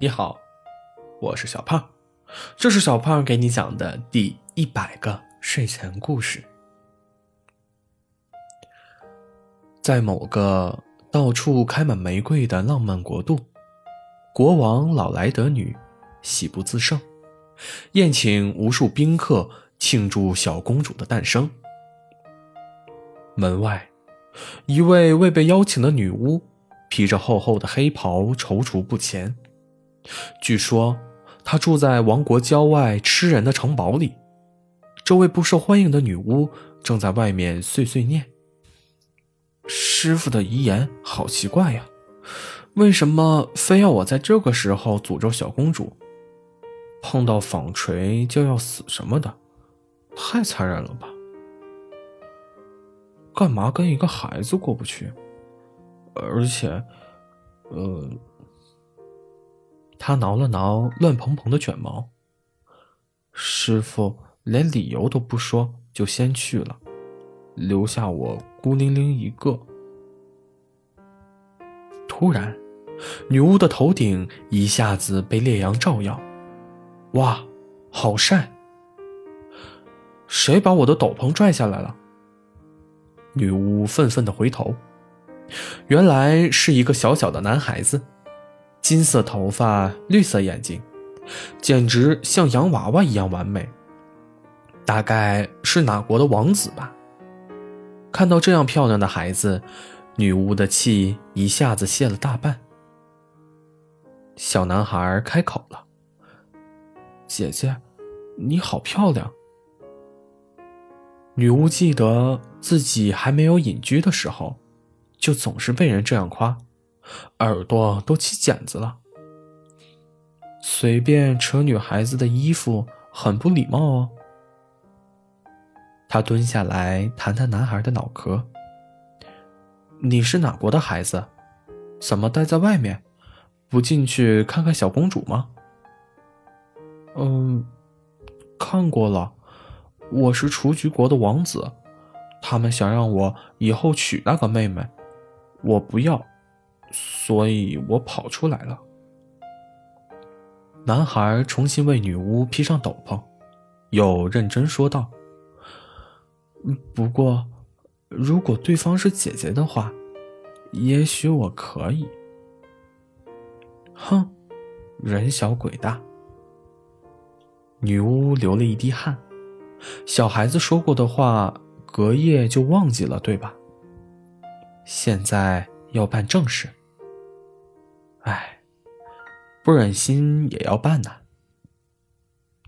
你好，我是小胖，这是小胖给你讲的第一百个睡前故事。在某个到处开满玫瑰的浪漫国度，国王老莱德女喜不自胜，宴请无数宾客庆祝小公主的诞生。门外，一位未被邀请的女巫披着厚厚的黑袍，踌躇不前。据说，她住在王国郊外吃人的城堡里。这位不受欢迎的女巫正在外面碎碎念：“师傅的遗言好奇怪呀，为什么非要我在这个时候诅咒小公主？碰到纺锤就要死什么的，太残忍了吧？干嘛跟一个孩子过不去？而且，呃……”他挠了挠乱蓬蓬的卷毛，师傅连理由都不说就先去了，留下我孤零零一个。突然，女巫的头顶一下子被烈阳照耀，哇，好晒！谁把我的斗篷拽下来了？女巫愤愤的回头，原来是一个小小的男孩子。金色头发，绿色眼睛，简直像洋娃娃一样完美。大概是哪国的王子吧？看到这样漂亮的孩子，女巫的气一下子泄了大半。小男孩开口了：“姐姐，你好漂亮。”女巫记得自己还没有隐居的时候，就总是被人这样夸。耳朵都起茧子了，随便扯女孩子的衣服很不礼貌哦。他蹲下来弹弹男孩的脑壳。你是哪国的孩子？怎么待在外面？不进去看看小公主吗？嗯，看过了。我是雏菊国的王子，他们想让我以后娶那个妹妹，我不要。所以我跑出来了。男孩重新为女巫披上斗篷，又认真说道：“不过，如果对方是姐姐的话，也许我可以。”哼，人小鬼大。女巫流了一滴汗。小孩子说过的话，隔夜就忘记了，对吧？现在要办正事。唉，不忍心也要办呐。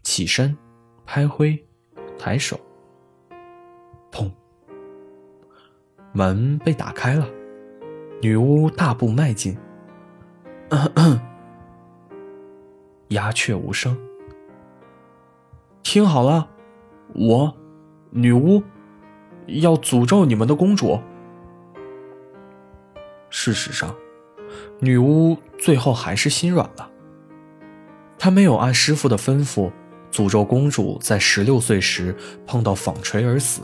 起身，拍灰，抬手，砰！门被打开了，女巫大步迈进，咳咳鸦雀无声。听好了，我，女巫，要诅咒你们的公主。事实上。女巫最后还是心软了。她没有按师傅的吩咐诅咒公主在十六岁时碰到纺锤而死，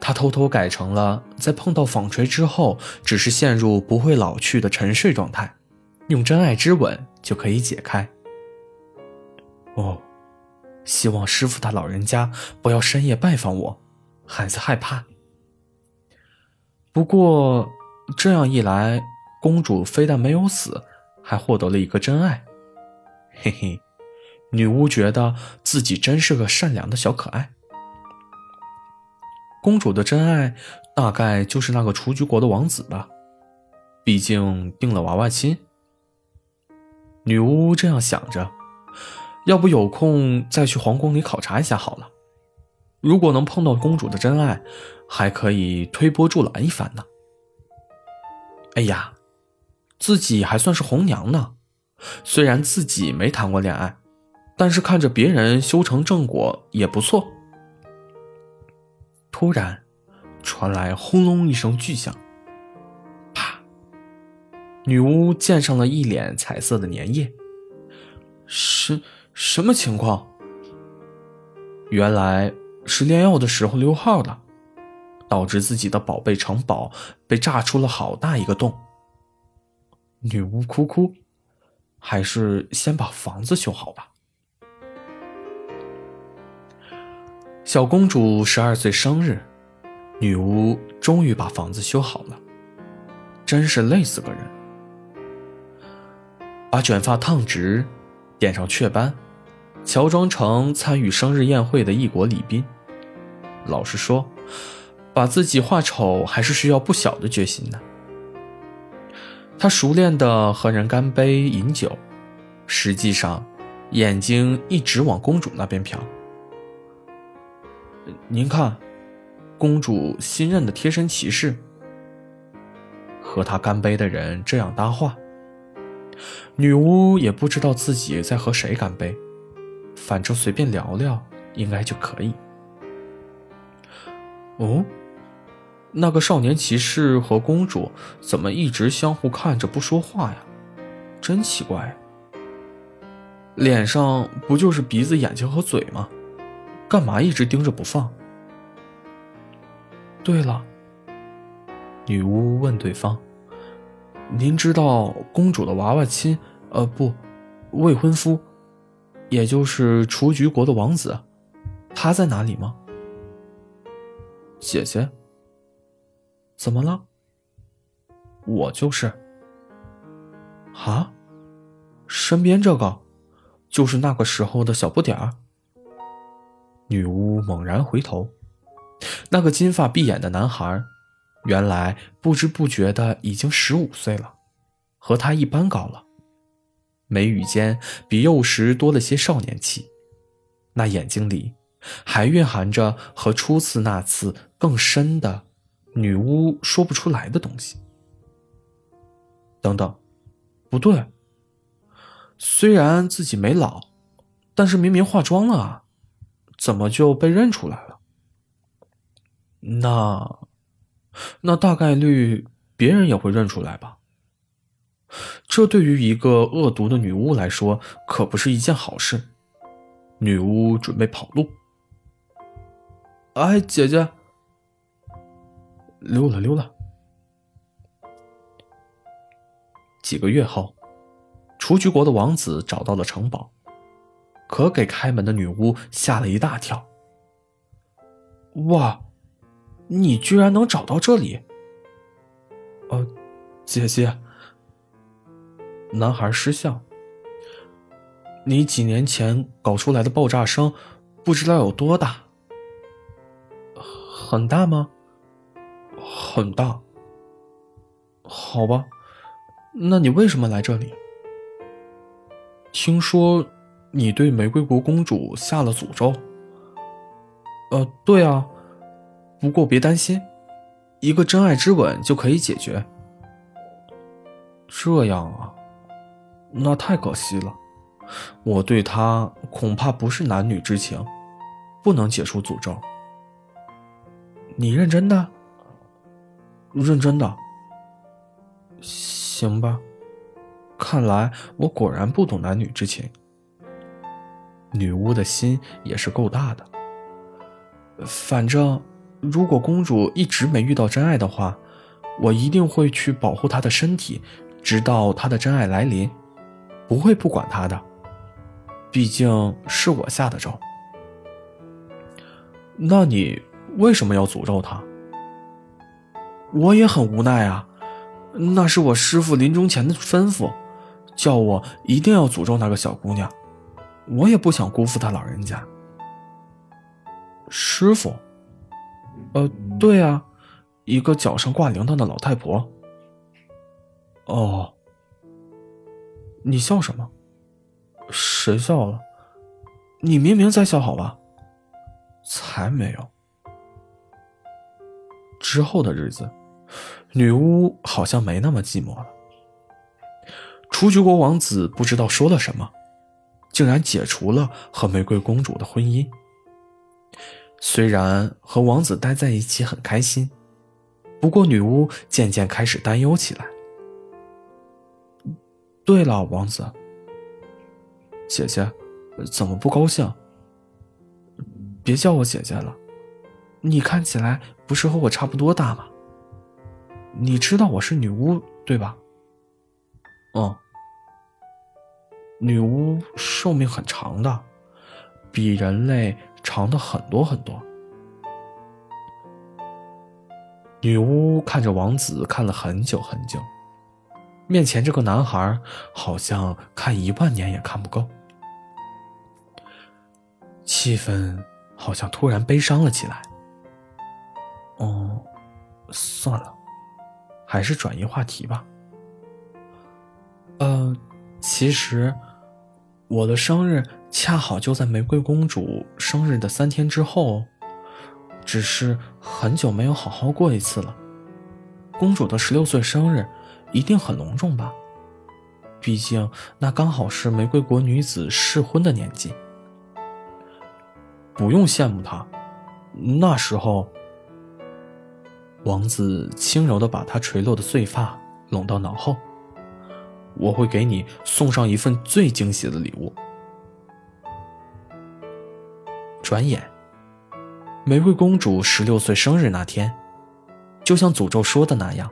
她偷偷改成了在碰到纺锤之后只是陷入不会老去的沉睡状态，用真爱之吻就可以解开。哦，希望师傅他老人家不要深夜拜访我，孩子害怕。不过这样一来。公主非但没有死，还获得了一个真爱。嘿嘿，女巫觉得自己真是个善良的小可爱。公主的真爱大概就是那个雏菊国的王子吧，毕竟定了娃娃亲。女巫这样想着，要不有空再去皇宫里考察一下好了。如果能碰到公主的真爱，还可以推波助澜一番呢。哎呀！自己还算是红娘呢，虽然自己没谈过恋爱，但是看着别人修成正果也不错。突然，传来轰隆一声巨响，啪！女巫溅上了一脸彩色的粘液。什什么情况？原来是炼药的时候溜号了，导致自己的宝贝城堡被炸出了好大一个洞。女巫哭哭，还是先把房子修好吧。小公主十二岁生日，女巫终于把房子修好了，真是累死个人。把卷发烫直，点上雀斑，乔装成参与生日宴会的异国礼宾。老实说，把自己画丑还是需要不小的决心的。他熟练的和人干杯饮酒，实际上，眼睛一直往公主那边瞟。您看，公主新任的贴身骑士。和他干杯的人这样搭话，女巫也不知道自己在和谁干杯，反正随便聊聊应该就可以。哦，那个少年骑士和公主怎么一直相互看着不说话呀？真奇怪。脸上不就是鼻子、眼睛和嘴吗？干嘛一直盯着不放？对了，女巫问对方：“您知道公主的娃娃亲，呃，不，未婚夫，也就是雏菊国的王子，他在哪里吗？”姐姐，怎么了？我就是。啊，身边这个，就是那个时候的小不点儿。女巫猛然回头，那个金发碧眼的男孩，原来不知不觉的已经十五岁了，和他一般高了，眉宇间比幼时多了些少年气，那眼睛里还蕴含着和初次那次更深的女巫说不出来的东西。等等，不对，虽然自己没老，但是明明化妆了啊。怎么就被认出来了？那，那大概率别人也会认出来吧。这对于一个恶毒的女巫来说，可不是一件好事。女巫准备跑路。哎，姐姐，溜了溜了。几个月后，雏菊国的王子找到了城堡。可给开门的女巫吓了一大跳。哇，你居然能找到这里！呃，姐姐。男孩失笑。你几年前搞出来的爆炸声，不知道有多大？很大吗？很大。好吧，那你为什么来这里？听说。你对玫瑰国公主下了诅咒？呃，对啊，不过别担心，一个真爱之吻就可以解决。这样啊，那太可惜了，我对她恐怕不是男女之情，不能解除诅咒。你认真的？认真的。行吧，看来我果然不懂男女之情。女巫的心也是够大的。反正，如果公主一直没遇到真爱的话，我一定会去保护她的身体，直到她的真爱来临，不会不管她的。毕竟是我下的咒。那你为什么要诅咒她？我也很无奈啊，那是我师傅临终前的吩咐，叫我一定要诅咒那个小姑娘。我也不想辜负他老人家。师傅，呃，对啊，一个脚上挂铃铛的老太婆。哦，你笑什么？谁笑了？你明明在笑，好吧？才没有。之后的日子，女巫好像没那么寂寞了。雏菊国王子不知道说了什么。竟然解除了和玫瑰公主的婚姻。虽然和王子待在一起很开心，不过女巫渐渐开始担忧起来。对了，王子，姐姐，怎么不高兴？别叫我姐姐了，你看起来不是和我差不多大吗？你知道我是女巫对吧？嗯。女巫寿命很长的，比人类长的很多很多。女巫看着王子看了很久很久，面前这个男孩好像看一万年也看不够。气氛好像突然悲伤了起来。算了，还是转移话题吧。呃，其实我的生日恰好就在玫瑰公主生日的三天之后，只是很久没有好好过一次了。公主的十六岁生日一定很隆重吧？毕竟那刚好是玫瑰国女子适婚的年纪。不用羡慕她，那时候，王子轻柔的把她垂落的碎发拢到脑后。我会给你送上一份最惊喜的礼物。转眼，玫瑰公主十六岁生日那天，就像诅咒说的那样，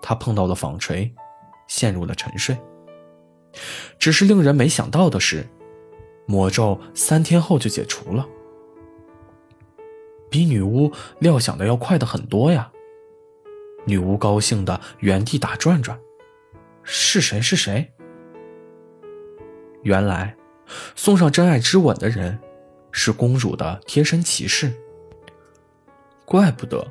她碰到了纺锤，陷入了沉睡。只是令人没想到的是，魔咒三天后就解除了。比女巫料想的要快的很多呀！女巫高兴的原地打转转。是谁？是谁？原来，送上真爱之吻的人是公主的贴身骑士。怪不得，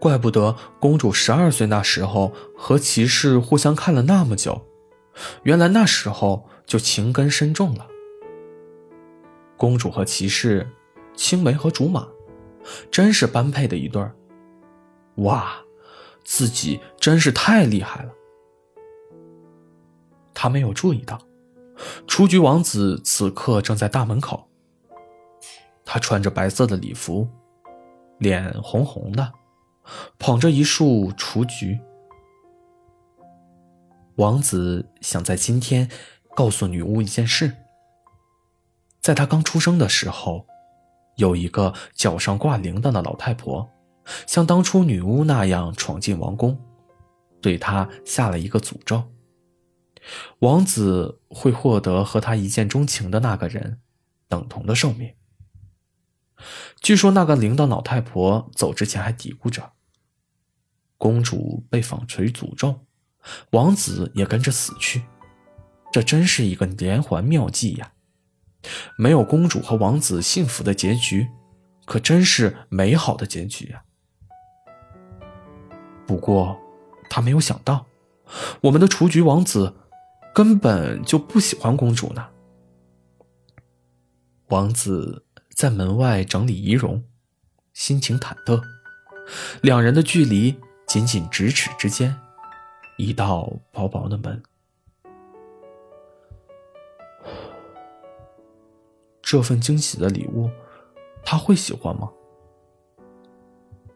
怪不得公主十二岁那时候和骑士互相看了那么久，原来那时候就情根深重了。公主和骑士，青梅和竹马。真是般配的一对儿，哇，自己真是太厉害了。他没有注意到，雏菊王子此刻正在大门口。他穿着白色的礼服，脸红红的，捧着一束雏菊。王子想在今天告诉女巫一件事，在他刚出生的时候。有一个脚上挂铃铛的老太婆，像当初女巫那样闯进王宫，对她下了一个诅咒：王子会获得和他一见钟情的那个人等同的寿命。据说那个铃铛老太婆走之前还嘀咕着：“公主被纺锤诅咒，王子也跟着死去。”这真是一个连环妙计呀！没有公主和王子幸福的结局，可真是美好的结局呀。不过，他没有想到，我们的雏菊王子根本就不喜欢公主呢。王子在门外整理仪容，心情忐忑，两人的距离仅仅咫尺之间，一道薄薄的门。这份惊喜的礼物，他会喜欢吗？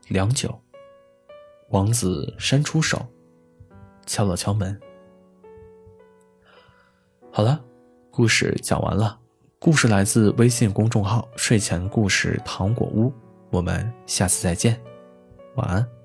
良久，王子伸出手，敲了敲门。好了，故事讲完了。故事来自微信公众号“睡前故事糖果屋”，我们下次再见，晚安。